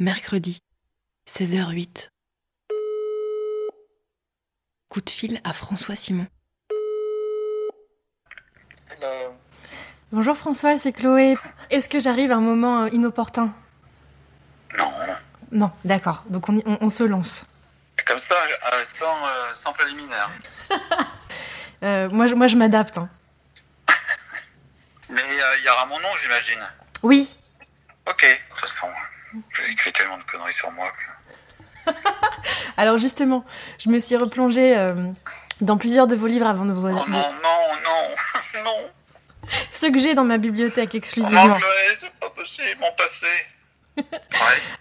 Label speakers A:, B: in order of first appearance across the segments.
A: mercredi, 16h08. Coup de fil à François Simon.
B: Hello.
C: Bonjour François, c'est Chloé. Est-ce que j'arrive à un moment euh, inopportun?
B: Non.
C: Non, d'accord. Donc on, y- on- on se lance.
B: Comme ça, euh, sans, euh, sans préliminaire.
C: Euh, moi, je, moi, je m'adapte. hein.
B: Mais euh, il y aura mon nom, j'imagine.
C: Oui.
B: Ok. De toute façon, j'ai écrit tellement de conneries sur moi que...
C: Alors justement, je me suis replongée euh, dans plusieurs de vos livres avant de vous...
B: Oh non, non, non, non.
C: Ceux que j'ai dans ma bibliothèque
B: Oh
C: exclusivement.
B: non, Chloé, c'est pas possible, mon passé.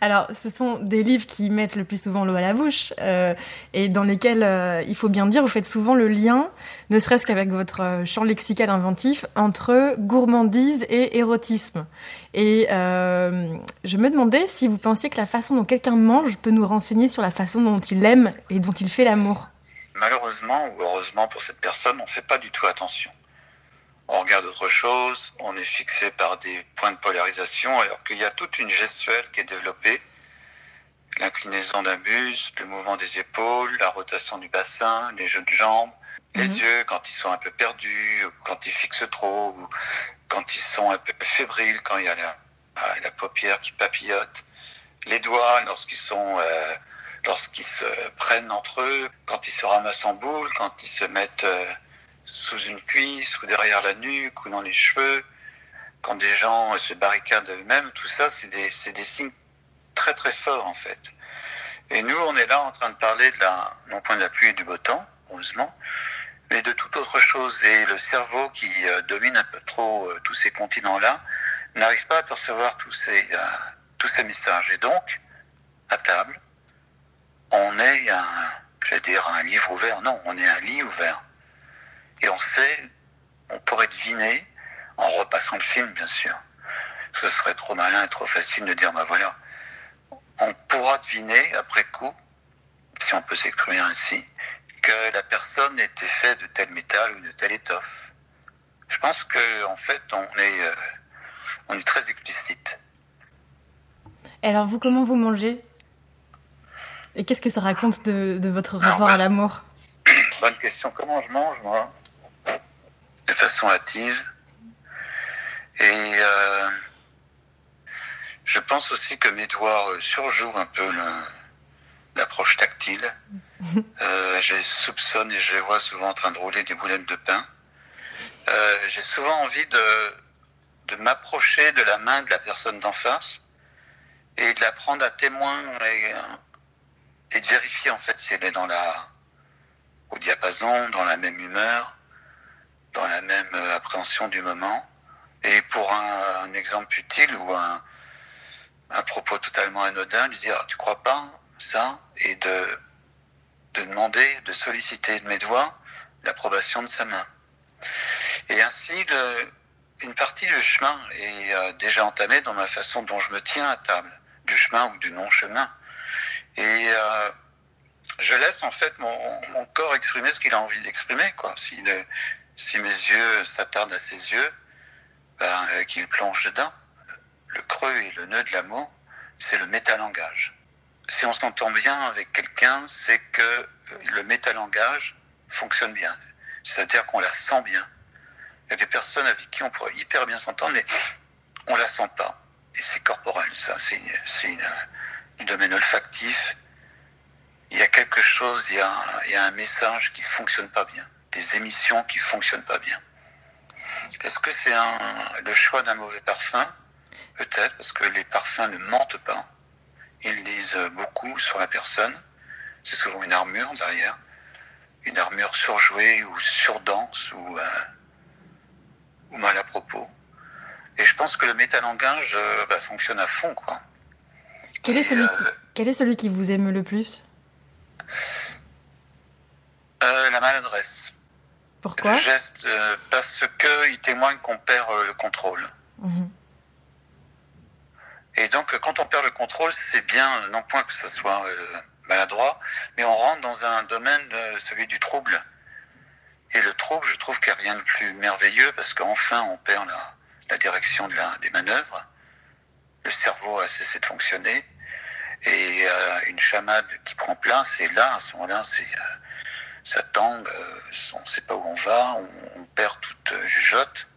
C: Alors, ce sont des livres qui mettent le plus souvent l'eau à la bouche euh, et dans lesquels, euh, il faut bien dire, vous faites souvent le lien, ne serait-ce qu'avec votre euh, champ lexical inventif, entre gourmandise et érotisme. Et euh, je me demandais si vous pensiez que la façon dont quelqu'un mange peut nous renseigner sur la façon dont il aime et dont il fait l'amour.
B: Malheureusement ou heureusement pour cette personne, on ne fait pas du tout attention. On regarde autre chose, on est fixé par des points de polarisation, alors qu'il y a toute une gestuelle qui est développée. L'inclinaison d'un buste, le mouvement des épaules, la rotation du bassin, les jeux de jambes, les
C: Mhm.
B: yeux quand ils sont un peu perdus, quand ils fixent trop, ou quand ils sont un peu fébriles, quand il y a la, la paupière qui papillote, les doigts lorsqu'ils sont euh, lorsqu'ils se prennent entre eux, quand ils se ramassent en boule, quand ils se mettent euh, sous une cuisse ou derrière la nuque ou dans les cheveux, quand des gens se barricadent eux-mêmes, tout ça, c'est des, des signes très très forts en fait. Et nous, on est là en train de parler de la, non point de la pluie et du beau temps, heureusement, mais de toute autre chose. Et le cerveau qui euh, domine un peu trop euh, tous ces continents-là n'arrive pas à percevoir tous ces, euh, tous ces messages. Et donc, à table, on est un, j'allais dire un livre ouvert. Non, on est un lit ouvert. Et on sait, on pourrait deviner, en repassant le film, bien sûr. Ce serait trop malin et trop facile de dire, bah voilà, on pourra deviner après coup, si on peut s'exprimer ainsi, que la personne était faite de tel métal ou de telle étoffe. Je pense que en fait, on est, euh, on est très explicite.
C: Et alors, vous, comment vous mangez? Et qu'est-ce que ça raconte de, de votre rapport à l'amour?
B: Bonne question. Comment je mange, moi? Façon hâtive. Et euh, je pense aussi que mes doigts euh, surjouent un peu l'approche tactile. Euh, je soupçonne et je les vois souvent en train de rouler des boulettes de pain. Euh, J'ai souvent envie de, de m'approcher de la main de la personne d'en face et de la prendre à témoin et, et de vérifier en fait si elle est dans la, au diapason, dans la même humeur, dans la même euh, appréhension du moment. Et pour un, exemple utile ou un, un propos totalement anodin, lui dire tu crois pas ça et de, de demander, de solliciter de mes doigts l'approbation de sa main. Et ainsi, une partie du chemin est euh, déjà entamée dans ma façon dont je me tiens à table, du chemin ou du non-chemin. Et euh, je laisse en fait mon, mon corps exprimer ce qu'il a envie d'exprimer. Quoi. Si, le- si mes yeux s'attardent à ses yeux, ben, euh, qu'il plonge dedans. Le creux et le nœud de l'amour, c'est le métalangage. Si on s'entend bien avec quelqu'un, c'est que euh, le métalangage fonctionne bien. C'est-à-dire qu'on la sent bien. Il y a des personnes avec qui on pourrait hyper bien s'entendre, mais on la sent pas. Et c'est corporel, ça. C'est du domaine olfactif il y a quelque chose, il y a, il y a un message qui fonctionne pas bien, des émissions qui fonctionnent pas bien. Est-ce que c'est un, le choix d'un mauvais parfum Peut-être, parce que les parfums ne mentent pas. Ils disent beaucoup sur la personne. C'est souvent une armure derrière, une armure surjouée ou surdense ou, euh, ou mal à propos. Et je pense que le métalangage euh, bah, fonctionne à fond, quoi.
C: quel est, celui
B: euh,
C: qui, quel est celui qui vous aime le plus?
B: Euh, la maladresse.
C: Pourquoi
B: Le geste, euh, parce que il témoigne qu'on perd euh, le contrôle.
C: Mhm.
B: Et donc, euh, quand on perd le contrôle, c'est bien, non point que ce soit euh, maladroit, mais on rentre dans un domaine, euh, celui du trouble. Et le trouble, je trouve qu'il n'y a rien de plus merveilleux, parce qu'enfin, on perd la, la direction de la- des manœuvres. Le cerveau a cessé de fonctionner. Et euh, une chamade qui prend place, et là, à ce moment-là, c'est ça tangue, on ne sait pas où on va, on, perd toute jugeote,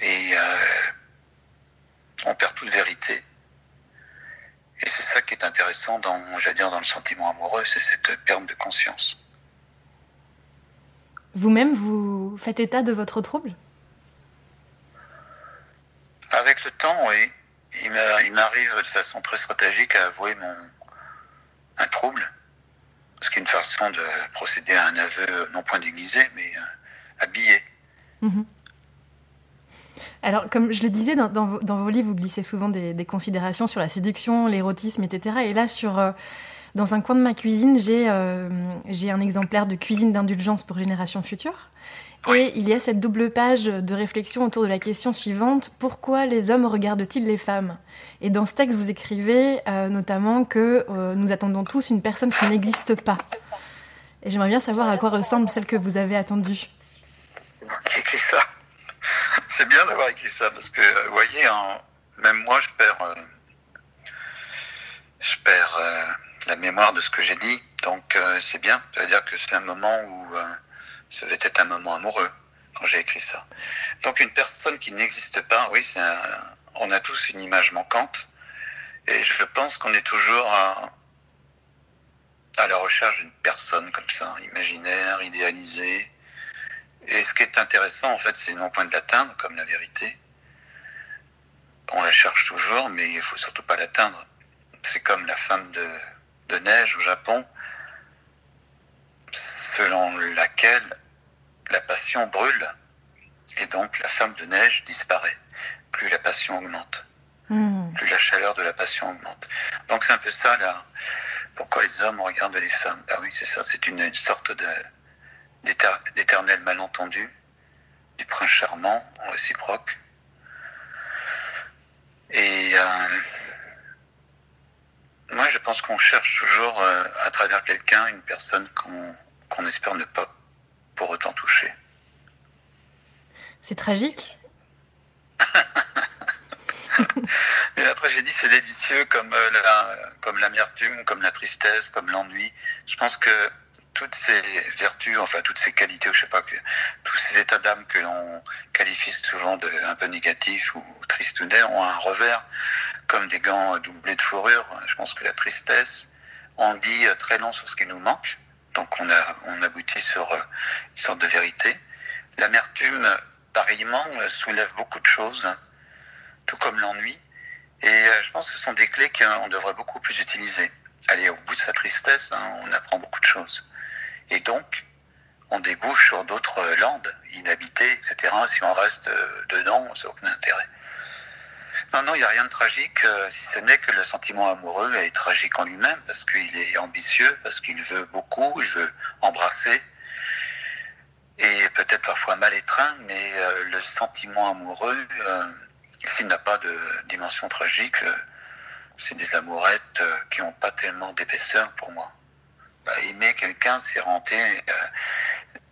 B: et on perd toute vérité. Et c'est ça qui est intéressant dans, dire, dans le sentiment amoureux, c'est cette perte de conscience.
C: Vous-même, vous faites état de votre trouble?
B: Avec le temps, oui. Il m'arrive de façon très stratégique à avouer mon, un trouble. Ce qui est une façon de procéder à un aveu, non point déguisé, mais euh, habillé. Mhm.
C: Alors, comme je le disais, dans, vos livres, vous glissez souvent des, considérations sur la séduction, l'érotisme, etc. Et là, sur, euh, dans un coin de ma cuisine, euh, j'ai un exemplaire de Cuisine d'indulgence pour Génération Future. Et il y a cette double page de réflexion autour de la question suivante pourquoi les hommes regardent-ils les femmes? Et dans ce texte, vous écrivez euh, notamment que nous attendons tous une personne qui n'existe pas. Et j'aimerais bien savoir à quoi ressemble celle que vous avez attendue.
B: C'est moi qui écrit ça. c'est bien d'avoir écrit ça parce que, euh, vous voyez, même moi, je perds, euh, je perds euh, la mémoire de ce que j'ai dit. Donc, c'est bien. Ça veut dire que c'est un moment où ça devait être un moment amoureux quand j'ai écrit ça. Donc, une personne qui n'existe pas, oui, c'est on a tous une image manquante. Et je pense qu'on est toujours à, à la recherche d'une personne comme ça, imaginaire, idéalisée, et ce qui est intéressant, en fait, c'est non point de l'atteindre, comme la vérité. On la cherche toujours, mais il faut surtout pas l'atteindre. C'est comme la femme de, de neige au Japon, selon laquelle la passion brûle, et donc la femme de neige disparaît. Plus la passion augmente, hmm. plus la chaleur de la passion augmente. Donc c'est un peu ça, là. Pourquoi les hommes regardent les femmes? Ah oui, c'est ça, c'est une sorte de d'éternel malentendu, du prince charmant en réciproque. Et euh, moi, je pense qu'on cherche toujours euh, à travers quelqu'un une personne qu'on espère ne pas pour autant toucher.
C: C'est tragique.
B: Mais la tragédie, c'est délicieux comme euh, comme l'amertume, comme la tristesse, comme l'ennui. Je pense que toutes ces vertus, enfin toutes ces qualités, je sais pas, que, tous ces états d'âme que l'on qualifie souvent de un peu négatifs ou tristounets ont un revers, comme des gants doublés de fourrure. Je pense que la tristesse on dit très long sur ce qui nous manque, donc on, a, on aboutit sur euh, une sorte de vérité. L'amertume, pareillement, soulève beaucoup de choses, hein, tout comme l'ennui. Et euh, je pense que ce sont des clés qu'on devrait beaucoup plus utiliser. Aller au bout de sa tristesse, hein, on apprend beaucoup de choses. Et donc, on débouche sur d'autres landes inhabitées, etc. Si on reste euh, dedans, ça aucun intérêt. Non, non, il n'y a rien de tragique, euh, si ce n'est que le sentiment amoureux est tragique en lui-même, parce qu'il est ambitieux, parce qu'il veut beaucoup, il veut embrasser, et peut-être parfois mal étreint, mais euh, le sentiment amoureux, s'il n'a pas de dimension tragique, c'est des amourettes qui n'ont pas tellement d'épaisseur pour moi bah, aimer quelqu'un, c'est rentrer euh,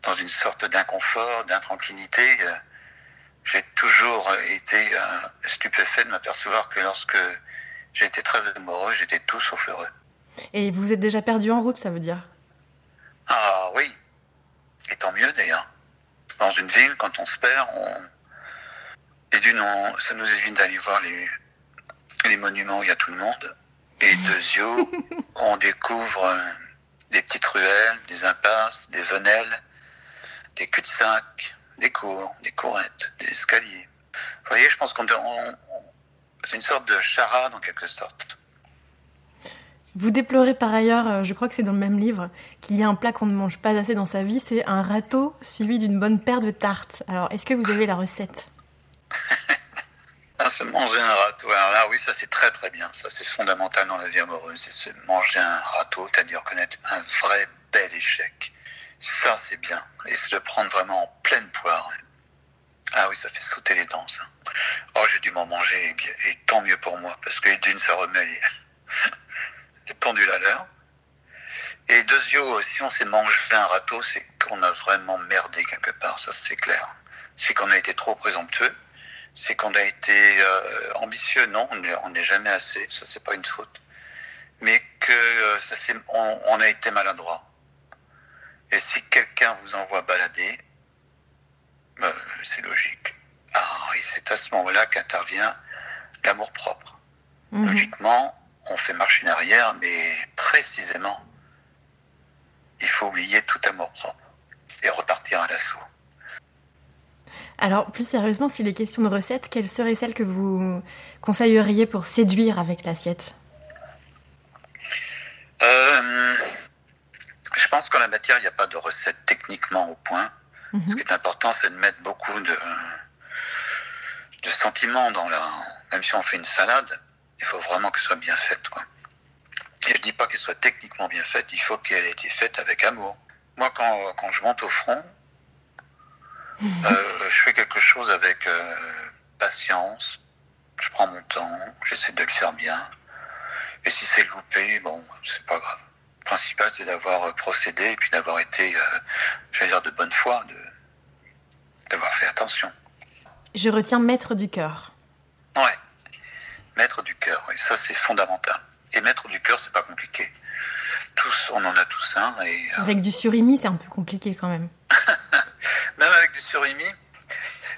B: dans une sorte d'inconfort, d'intranquillité. Euh. j'ai toujours été euh, stupéfait de m'apercevoir que lorsque j'étais très amoureux, j'étais tout sauf heureux.
C: Et vous êtes déjà perdu en route, ça veut dire?
B: Ah oui, et tant mieux d'ailleurs. Dans une ville, quand on se perd, on... et d'une, ça nous évite d'aller voir les, les monuments où il y a tout le monde. Et de yeux, on découvre des petites ruelles, des impasses, des venelles, des cul-de-sac, des cours, des courettes, des escaliers. Vous voyez, je pense qu'on c'est une sorte de charade en quelque sorte.
C: Vous déplorez par ailleurs, euh, je crois que c'est dans le même livre, qu'il y a un plat qu'on ne mange pas assez dans sa vie, c'est un râteau suivi d'une bonne paire de tartes. Alors, est-ce que vous avez la recette?
B: Ah, se manger un râteau. Alors là, oui, ça c'est très très bien. Ça c'est fondamental dans la vie amoureuse. C'est se manger un râteau, c'est-à-dire connaître un vrai bel échec. Ça c'est bien. Et se le prendre vraiment en pleine poire. Ah oui, ça fait sauter les dents. Oh, j'ai dû m'en manger, et, tant mieux pour moi, parce que d'une, ça remet les, les pendules à l'heure. Et deuxièmement, si on s'est mangé un râteau, c'est qu'on a vraiment merdé quelque part, ça c'est clair. C'est qu'on a été trop présomptueux, c'est qu'on a été euh, ambitieux. Non, on n'est jamais assez. Ça, c'est pas une faute. mais que euh, ça, on, on, a été maladroit. Et si quelqu'un vous envoie balader, euh, c'est logique. Ah, et c'est à ce moment-là qu'intervient l'amour propre. Mhm. Logiquement, on fait marche en arrière, mais précisément, il faut oublier tout amour propre et repartir à l'assaut.
C: Alors, plus sérieusement, s'il est question de recettes, quelle serait celle que vous conseilleriez pour séduire avec l'assiette?
B: Euh, pense qu'en la matière, il n'y a pas de recette techniquement au point. Mhm. Ce qui est important, c'est de mettre beaucoup de, de sentiments dans la. Même si on fait une salade, il faut vraiment qu'elle soit bien faite. Quoi. Et je dis pas qu'elle soit techniquement bien faite, il faut qu'elle ait été faite avec amour. Moi, quand, quand je monte au front, euh, je fais quelque chose avec euh, patience. Je prends mon temps, j'essaie de le faire bien. Et si c'est loupé, bon, c'est pas grave. Principal, c'est d'avoir euh, procédé et puis d'avoir été, j'allais dire, de bonne foi, d'avoir fait attention.
C: Je retiens maître du cœur.
B: Ouais, maître du cœur, oui, ça c'est fondamental. Et maître du cœur, c'est pas compliqué. Tous, on en a tous un. Et,
C: Avec du surimi, c'est un peu compliqué quand même.
B: même avec du surimi,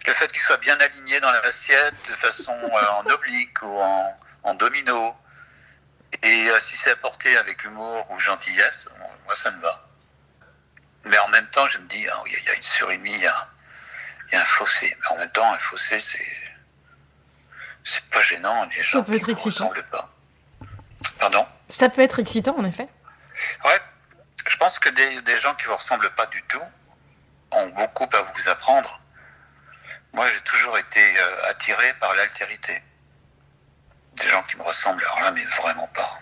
B: le fait qu'il soit bien aligné dans l'assiette de façon euh, en oblique ou en, domino, et euh, si c'est apporté avec humour ou gentillesse, moi ça me va. Mais en même temps, je me dis, oh, il y, a une surimi, il y a, un fossé. Mais en même temps, un fossé, c'est c'est pas gênant. Les gens
C: ça peut être excitant.
B: Pas. Pardon?
C: Ça peut être excitant, en effet.
B: Ouais, je pense que des, des gens qui vous ressemblent pas du tout, ont beaucoup à vous apprendre. Moi, j'ai toujours été euh, attiré par l'altérité. Des gens qui me ressemblent, alors là, mais vraiment pas.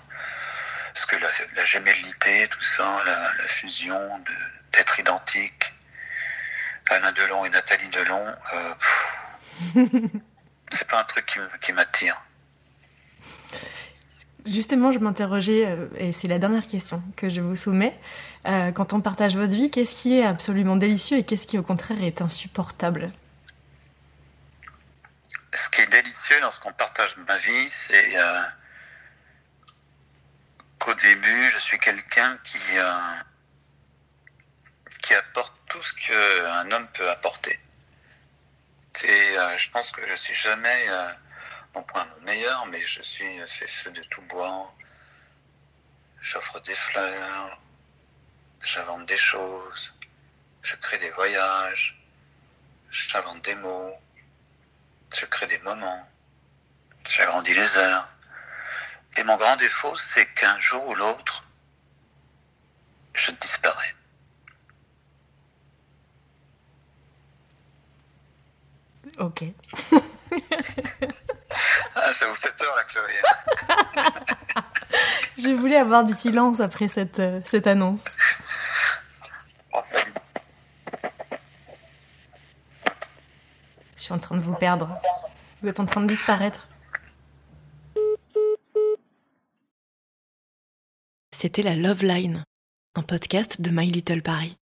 B: Parce que la, la gémellité, tout ça, la, fusion d'être identique, Alain Delon et Nathalie Delon, euh, c'est pas un truc qui m'attire.
C: Justement, je m'interrogeais, euh, et c'est la dernière question que je vous soumets. Euh, quand on partage votre vie, qu'est-ce qui est absolument délicieux et qu'est-ce qui, au contraire, est insupportable?
B: Ce qui est délicieux lorsqu'on partage ma vie, c'est euh, qu'au début, je suis quelqu'un qui, qui apporte tout ce qu'un homme peut apporter. je pense que je suis jamais non point mon meilleur, mais je suis feu de tout bois. J'offre des fleurs, j'invente des choses, je crée des voyages, j'invente des mots, je crée des moments, j'agrandis les heures. Et mon grand défaut, c'est qu'un jour ou l'autre, je disparais.
C: Ok.
B: ah, ça vous fait peur, la Chloé.
C: Je voulais avoir du silence après cette, euh, cette annonce.
B: Oh, salut.
C: Je en train de vous perdre. Vous êtes en train de disparaître.
A: C'était la Love Line, un podcast de My Little Paris.